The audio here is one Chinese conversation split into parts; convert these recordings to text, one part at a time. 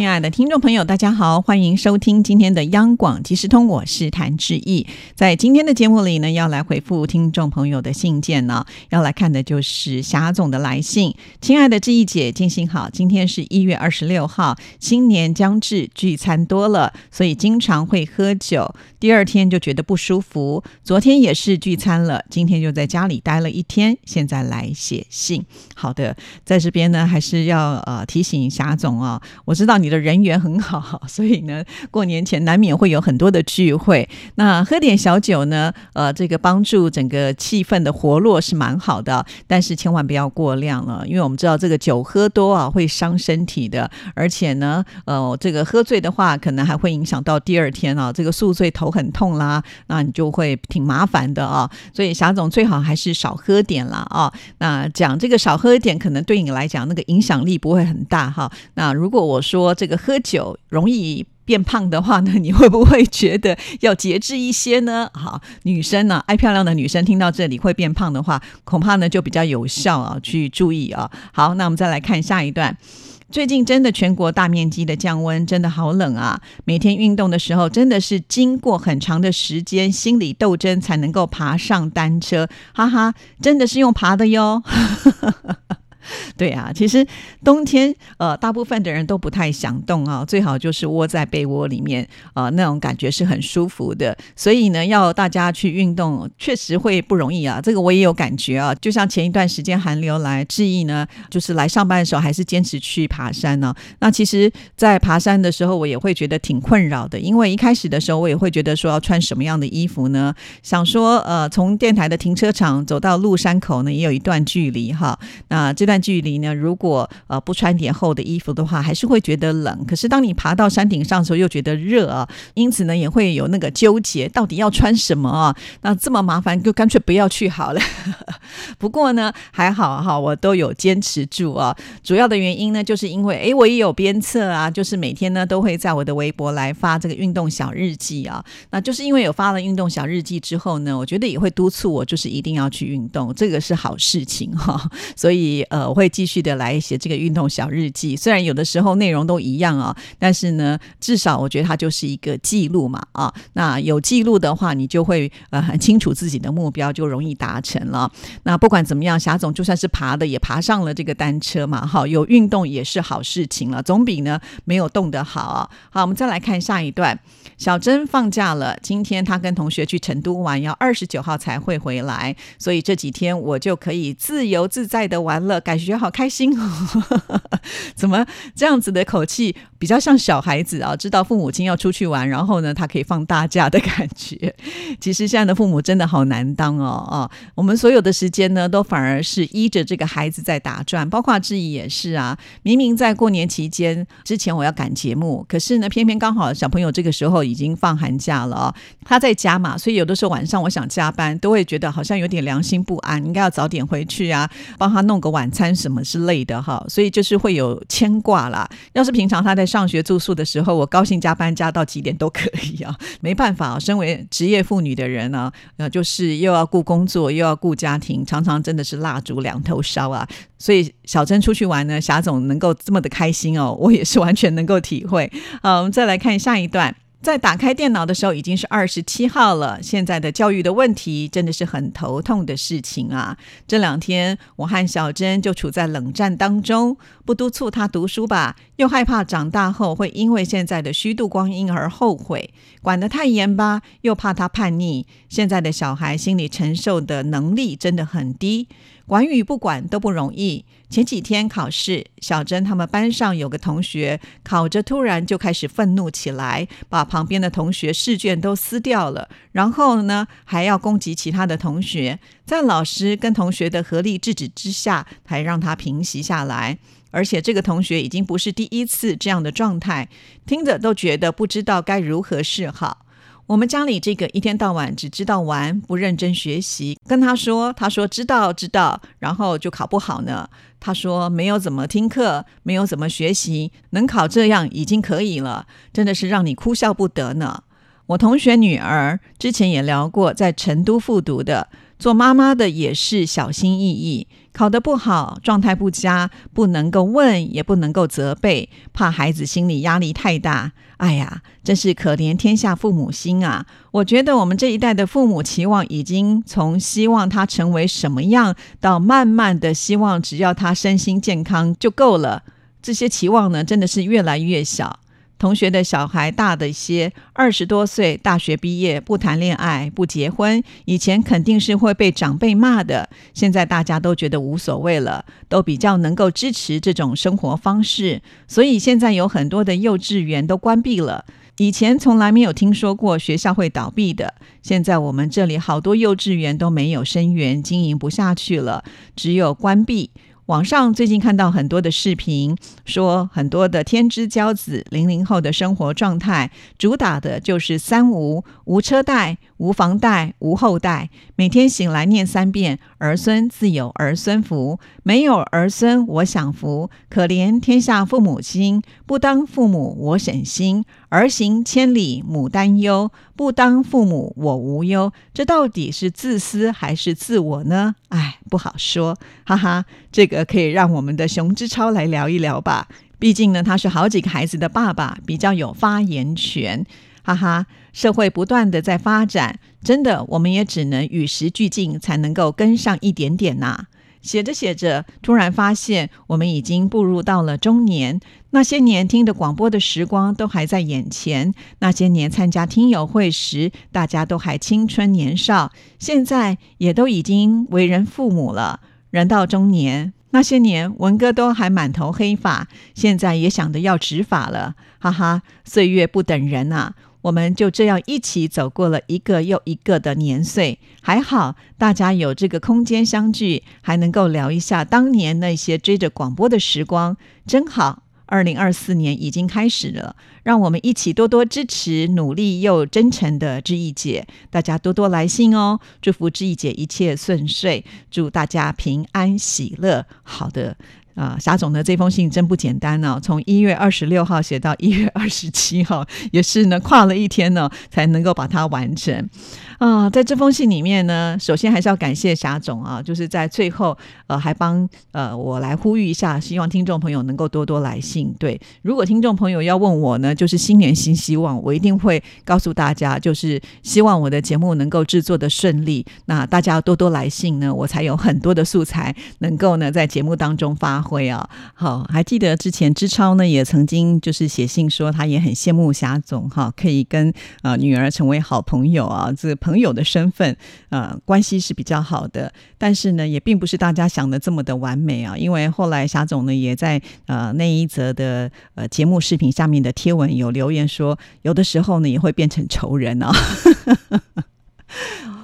亲爱的听众朋友，大家好，欢迎收听今天的央广即时通，我是谭志毅。在今天的节目里呢，要来回复听众朋友的信件呢，要来看的就是霞总的来信。亲爱的志毅姐，静心好，今天是一月二十六号，新年将至，聚餐多了，所以经常会喝酒，第二天就觉得不舒服。昨天也是聚餐了，今天就在家里待了一天，现在来写信。好的，在这边呢，还是要呃提醒霞总啊，我知道你。的人缘很好，所以呢，过年前难免会有很多的聚会。那喝点小酒呢，呃，这个帮助整个气氛的活络是蛮好的，但是千万不要过量了，因为我们知道这个酒喝多啊会伤身体的，而且呢，呃，这个喝醉的话，可能还会影响到第二天啊，这个宿醉头很痛啦，那你就会挺麻烦的啊。所以霞总最好还是少喝点啦啊。那讲这个少喝一点，可能对你来讲那个影响力不会很大哈。那如果我说。这个喝酒容易变胖的话呢，你会不会觉得要节制一些呢？好，女生呢，爱漂亮的女生听到这里会变胖的话，恐怕呢就比较有效啊，去注意啊。好，那我们再来看下一段。最近真的全国大面积的降温，真的好冷啊！每天运动的时候，真的是经过很长的时间心理斗争才能够爬上单车，哈哈，真的是用爬的哟。对啊，其实冬天呃，大部分的人都不太想动啊，最好就是窝在被窝里面啊，那种感觉是很舒服的。所以呢，要大家去运动，确实会不容易啊。这个我也有感觉啊。就像前一段时间寒流来，志毅呢，就是来上班的时候，还是坚持去爬山呢。那其实，在爬山的时候，我也会觉得挺困扰的，因为一开始的时候，我也会觉得说要穿什么样的衣服呢？想说呃，从电台的停车场走到鹿山口呢，也有一段距离哈。那这段。距离呢？如果呃不穿点厚的衣服的话，还是会觉得冷。可是当你爬到山顶上的时候，又觉得热啊，因此呢，也会有那个纠结，到底要穿什么啊？那这么麻烦，就干脆不要去好了。不过呢，还好哈，我都有坚持住啊。主要的原因呢，就是因为哎，我也有鞭策啊，就是每天呢都会在我的微博来发这个运动小日记啊。那就是因为有发了运动小日记之后呢，我觉得也会督促我，就是一定要去运动，这个是好事情哈。所以呃。我会继续的来写这个运动小日记，虽然有的时候内容都一样啊，但是呢，至少我觉得它就是一个记录嘛啊。那有记录的话，你就会呃很清楚自己的目标，就容易达成了。那不管怎么样，霞总就算是爬的，也爬上了这个单车嘛，哈，有运动也是好事情了，总比呢没有动的好。好，我们再来看下一段。小珍放假了，今天她跟同学去成都玩，要二十九号才会回来，所以这几天我就可以自由自在的玩了，感觉好开心哦！怎么这样子的口气比较像小孩子啊？知道父母亲要出去玩，然后呢，他可以放大假的感觉。其实现在的父母真的好难当哦啊！我们所有的时间呢，都反而是依着这个孩子在打转，包括志毅也是啊。明明在过年期间之前我要赶节目，可是呢，偏偏刚好小朋友这个时候。已经放寒假了他在家嘛，所以有的时候晚上我想加班，都会觉得好像有点良心不安，应该要早点回去啊，帮他弄个晚餐什么之类的哈，所以就是会有牵挂啦。要是平常他在上学住宿的时候，我高兴加班加到几点都可以啊，没办法，身为职业妇女的人呢，呃，就是又要顾工作又要顾家庭，常常真的是蜡烛两头烧啊。所以小珍出去玩呢，霞总能够这么的开心哦，我也是完全能够体会。好，我们再来看下一段。在打开电脑的时候，已经是二十七号了。现在的教育的问题真的是很头痛的事情啊！这两天我和小珍就处在冷战当中，不督促他读书吧，又害怕长大后会因为现在的虚度光阴而后悔；管得太严吧，又怕他叛逆。现在的小孩心理承受的能力真的很低。管与不管都不容易。前几天考试，小珍他们班上有个同学考着，突然就开始愤怒起来，把旁边的同学试卷都撕掉了，然后呢还要攻击其他的同学。在老师跟同学的合力制止之下，才让他平息下来。而且这个同学已经不是第一次这样的状态，听着都觉得不知道该如何是好。我们家里这个一天到晚只知道玩，不认真学习，跟他说，他说知道知道，然后就考不好呢。他说没有怎么听课，没有怎么学习，能考这样已经可以了，真的是让你哭笑不得呢。我同学女儿之前也聊过，在成都复读的。做妈妈的也是小心翼翼，考得不好，状态不佳，不能够问，也不能够责备，怕孩子心理压力太大。哎呀，真是可怜天下父母心啊！我觉得我们这一代的父母期望已经从希望他成为什么样，到慢慢的希望只要他身心健康就够了。这些期望呢，真的是越来越小。同学的小孩大的些，二十多岁，大学毕业不谈恋爱不结婚，以前肯定是会被长辈骂的。现在大家都觉得无所谓了，都比较能够支持这种生活方式。所以现在有很多的幼稚园都关闭了。以前从来没有听说过学校会倒闭的，现在我们这里好多幼稚园都没有生源，经营不下去了，只有关闭。网上最近看到很多的视频，说很多的天之骄子零零后的生活状态，主打的就是三无：无车贷、无房贷、无后代。每天醒来念三遍“儿孙自有儿孙福”，没有儿孙我享福。可怜天下父母心，不当父母我省心。儿行千里母担忧，不当父母我无忧。这到底是自私还是自我呢？哎，不好说，哈哈。这个可以让我们的熊之超来聊一聊吧。毕竟呢，他是好几个孩子的爸爸，比较有发言权，哈哈。社会不断的在发展，真的，我们也只能与时俱进，才能够跟上一点点呐。写着写着，突然发现我们已经步入到了中年。那些年听的广播的时光都还在眼前，那些年参加听友会时，大家都还青春年少。现在也都已经为人父母了，人到中年。那些年文哥都还满头黑发，现在也想着要植发了。哈哈，岁月不等人啊。我们就这样一起走过了一个又一个的年岁，还好大家有这个空间相聚，还能够聊一下当年那些追着广播的时光，真好。二零二四年已经开始了，让我们一起多多支持努力又真诚的志毅姐，大家多多来信哦，祝福志毅姐一切顺遂，祝大家平安喜乐。好的。啊，霞总的这封信真不简单呢，从一月二十六号写到一月二十七号，也是呢跨了一天呢才能够把它完成。啊，在这封信里面呢，首先还是要感谢霞总啊，就是在最后呃还帮呃我来呼吁一下，希望听众朋友能够多多来信。对，如果听众朋友要问我呢，就是新年新希望，我一定会告诉大家，就是希望我的节目能够制作的顺利。那大家多多来信呢，我才有很多的素材能够呢在节目当中发挥啊。好，还记得之前知超呢也曾经就是写信说，他也很羡慕霞总哈，可以跟呃女儿成为好朋友啊，这。朋朋友的身份，呃，关系是比较好的，但是呢，也并不是大家想的这么的完美啊。因为后来霞总呢，也在呃那一则的呃节目视频下面的贴文有留言说，有的时候呢，也会变成仇人啊。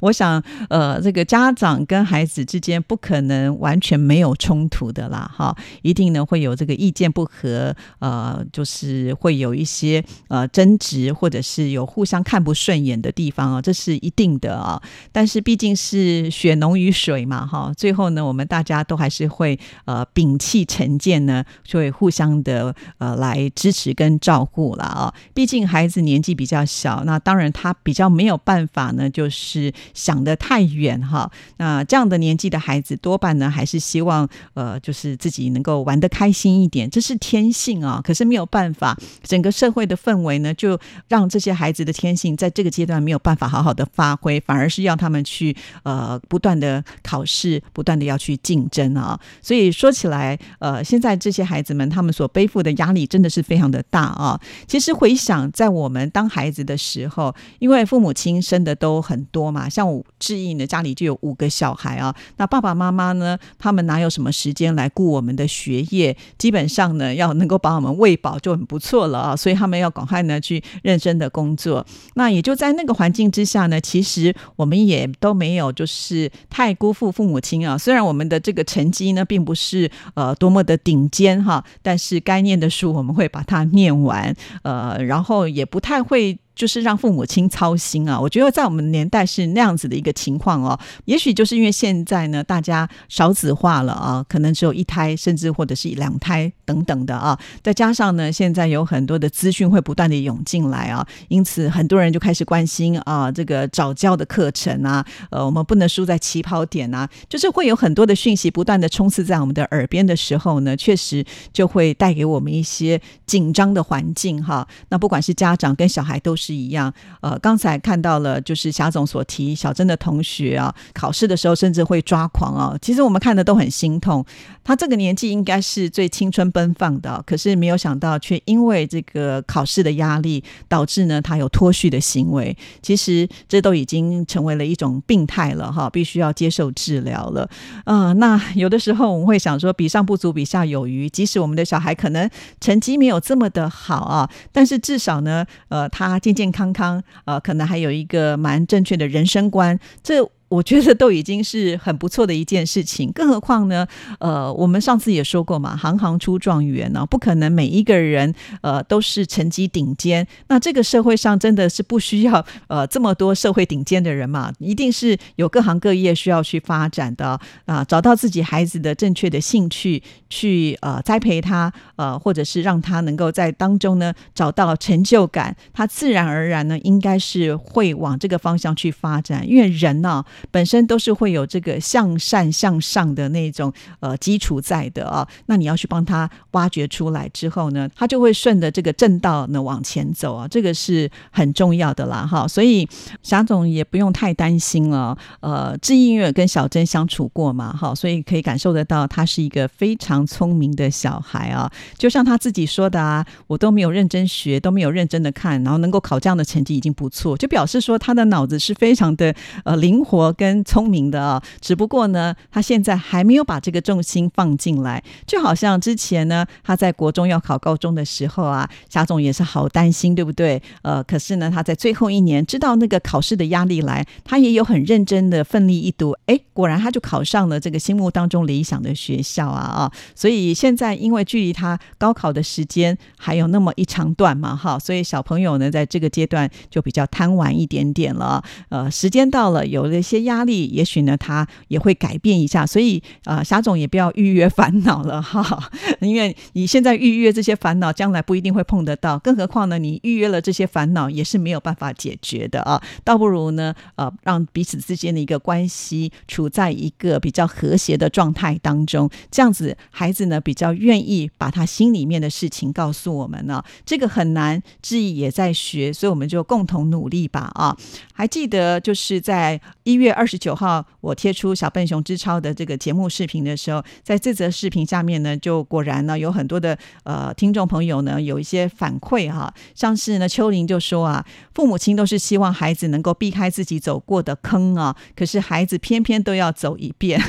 我想，呃，这个家长跟孩子之间不可能完全没有冲突的啦，哈，一定呢会有这个意见不合，呃，就是会有一些呃争执，或者是有互相看不顺眼的地方啊，这是一定的啊。但是毕竟是血浓于水嘛，哈，最后呢，我们大家都还是会呃摒弃成见呢，就会互相的呃来支持跟照顾了啊。毕竟孩子年纪比较小，那当然他比较没有办法呢，就是。想得太远哈，那这样的年纪的孩子多半呢还是希望呃，就是自己能够玩得开心一点，这是天性啊。可是没有办法，整个社会的氛围呢，就让这些孩子的天性在这个阶段没有办法好好的发挥，反而是要他们去呃不断的考试，不断的要去竞争啊。所以说起来，呃，现在这些孩子们他们所背负的压力真的是非常的大啊。其实回想在我们当孩子的时候，因为父母亲生的都很多嘛，像。像我志毅呢，家里就有五个小孩啊。那爸爸妈妈呢，他们哪有什么时间来顾我们的学业？基本上呢，要能够把我们喂饱就很不错了啊。所以他们要赶快呢去认真的工作。那也就在那个环境之下呢，其实我们也都没有就是太辜负父母亲啊。虽然我们的这个成绩呢，并不是呃多么的顶尖哈，但是该念的书我们会把它念完。呃，然后也不太会。就是让父母亲操心啊。我觉得在我们年代是那样子的一个情况哦。也许就是因为现在呢，大家少子化了啊，可能只有一胎，甚至或者是两胎等等的啊。再加上呢，现在有很多的资讯会不断的涌进来啊，因此很多人就开始关心啊，这个早教的课程啊，呃，我们不能输在起跑点啊，就是会有很多的讯息不断的冲刺在我们的耳边的时候呢，确实就会带给我们一些紧张的环境哈。那不管是家长跟小孩都是是一样，呃，刚才看到了就是霞总所提小珍的同学啊，考试的时候甚至会抓狂啊，其实我们看的都很心痛。他这个年纪应该是最青春奔放的，可是没有想到却因为这个考试的压力，导致呢他有脱序的行为。其实这都已经成为了一种病态了哈，必须要接受治疗了。啊，那有的时候我们会想说，比上不足，比下有余。即使我们的小孩可能成绩没有这么的好啊，但是至少呢，呃，他健康康，呃，可能还有一个蛮正确的人生观。这。我觉得都已经是很不错的一件事情，更何况呢？呃，我们上次也说过嘛，行行出状元呢，不可能每一个人呃都是成绩顶尖。那这个社会上真的是不需要呃这么多社会顶尖的人嘛？一定是有各行各业需要去发展的啊，找到自己孩子的正确的兴趣，去呃栽培他，呃，或者是让他能够在当中呢找到成就感，他自然而然呢应该是会往这个方向去发展，因为人呢。本身都是会有这个向善向上的那种呃基础在的啊，那你要去帮他挖掘出来之后呢，他就会顺着这个正道呢往前走啊，这个是很重要的啦哈。所以霞总也不用太担心了，呃，志音乐跟小珍相处过嘛哈，所以可以感受得到他是一个非常聪明的小孩啊。就像他自己说的啊，我都没有认真学，都没有认真的看，然后能够考这样的成绩已经不错，就表示说他的脑子是非常的呃灵活。跟聪明的啊，只不过呢，他现在还没有把这个重心放进来，就好像之前呢，他在国中要考高中的时候啊，夏总也是好担心，对不对？呃，可是呢，他在最后一年知道那个考试的压力来，他也有很认真的奋力一读，哎，果然他就考上了这个心目当中理想的学校啊啊！所以现在因为距离他高考的时间还有那么一长段嘛，哈，所以小朋友呢，在这个阶段就比较贪玩一点点了，呃，时间到了，有了一些。压力也许呢，他也会改变一下，所以啊，霞总也不要预约烦恼了哈，因为你现在预约这些烦恼，将来不一定会碰得到，更何况呢，你预约了这些烦恼也是没有办法解决的啊，倒不如呢，呃，让彼此之间的一个关系处在一个比较和谐的状态当中，这样子孩子呢比较愿意把他心里面的事情告诉我们呢，这个很难，志毅也在学，所以我们就共同努力吧啊，还记得就是在一月。二十九号，我贴出小笨熊之超的这个节目视频的时候，在这则视频下面呢，就果然呢有很多的呃听众朋友呢有一些反馈哈，像是呢秋玲就说啊，父母亲都是希望孩子能够避开自己走过的坑啊，可是孩子偏偏都要走一遍，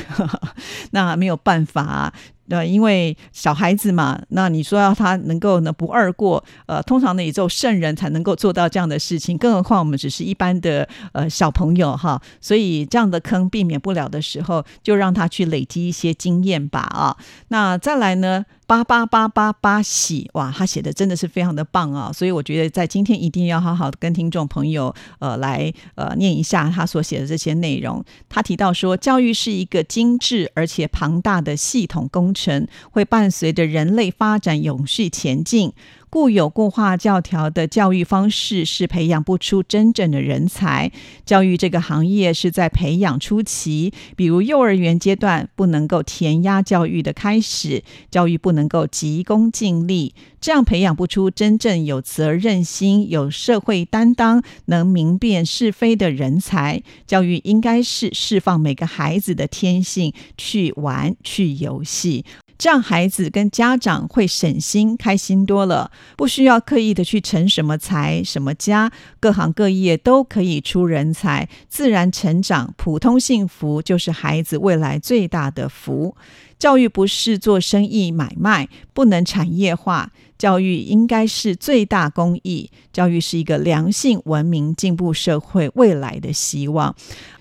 那没有办法。呃，因为小孩子嘛，那你说要他能够呢不二过，呃，通常呢也只有圣人才能够做到这样的事情，更何况我们只是一般的呃小朋友哈，所以这样的坑避免不了的时候，就让他去累积一些经验吧啊。那再来呢？八八八八八喜哇，他写的真的是非常的棒啊！所以我觉得在今天一定要好好的跟听众朋友呃来呃念一下他所写的这些内容。他提到说，教育是一个精致而且庞大的系统工程，会伴随着人类发展永续前进。固有固化教条的教育方式是培养不出真正的人才。教育这个行业是在培养初期，比如幼儿园阶段不能够填鸭教育的开始，教育不能够急功近利，这样培养不出真正有责任心、有社会担当、能明辨是非的人才。教育应该是释放每个孩子的天性，去玩、去游戏。这样孩子跟家长会省心、开心多了，不需要刻意的去成什么才、什么家，各行各业都可以出人才，自然成长、普通幸福就是孩子未来最大的福。教育不是做生意买卖，不能产业化。教育应该是最大公益，教育是一个良性、文明、进步社会未来的希望。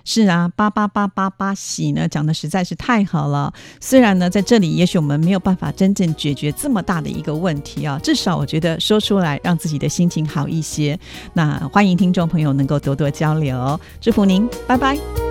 是啊，八八八八八喜呢，讲的实在是太好了。虽然呢，在这里也许我们没有办法真正解决这么大的一个问题啊，至少我觉得说出来，让自己的心情好一些。那欢迎听众朋友能够多多交流，祝福您，拜拜。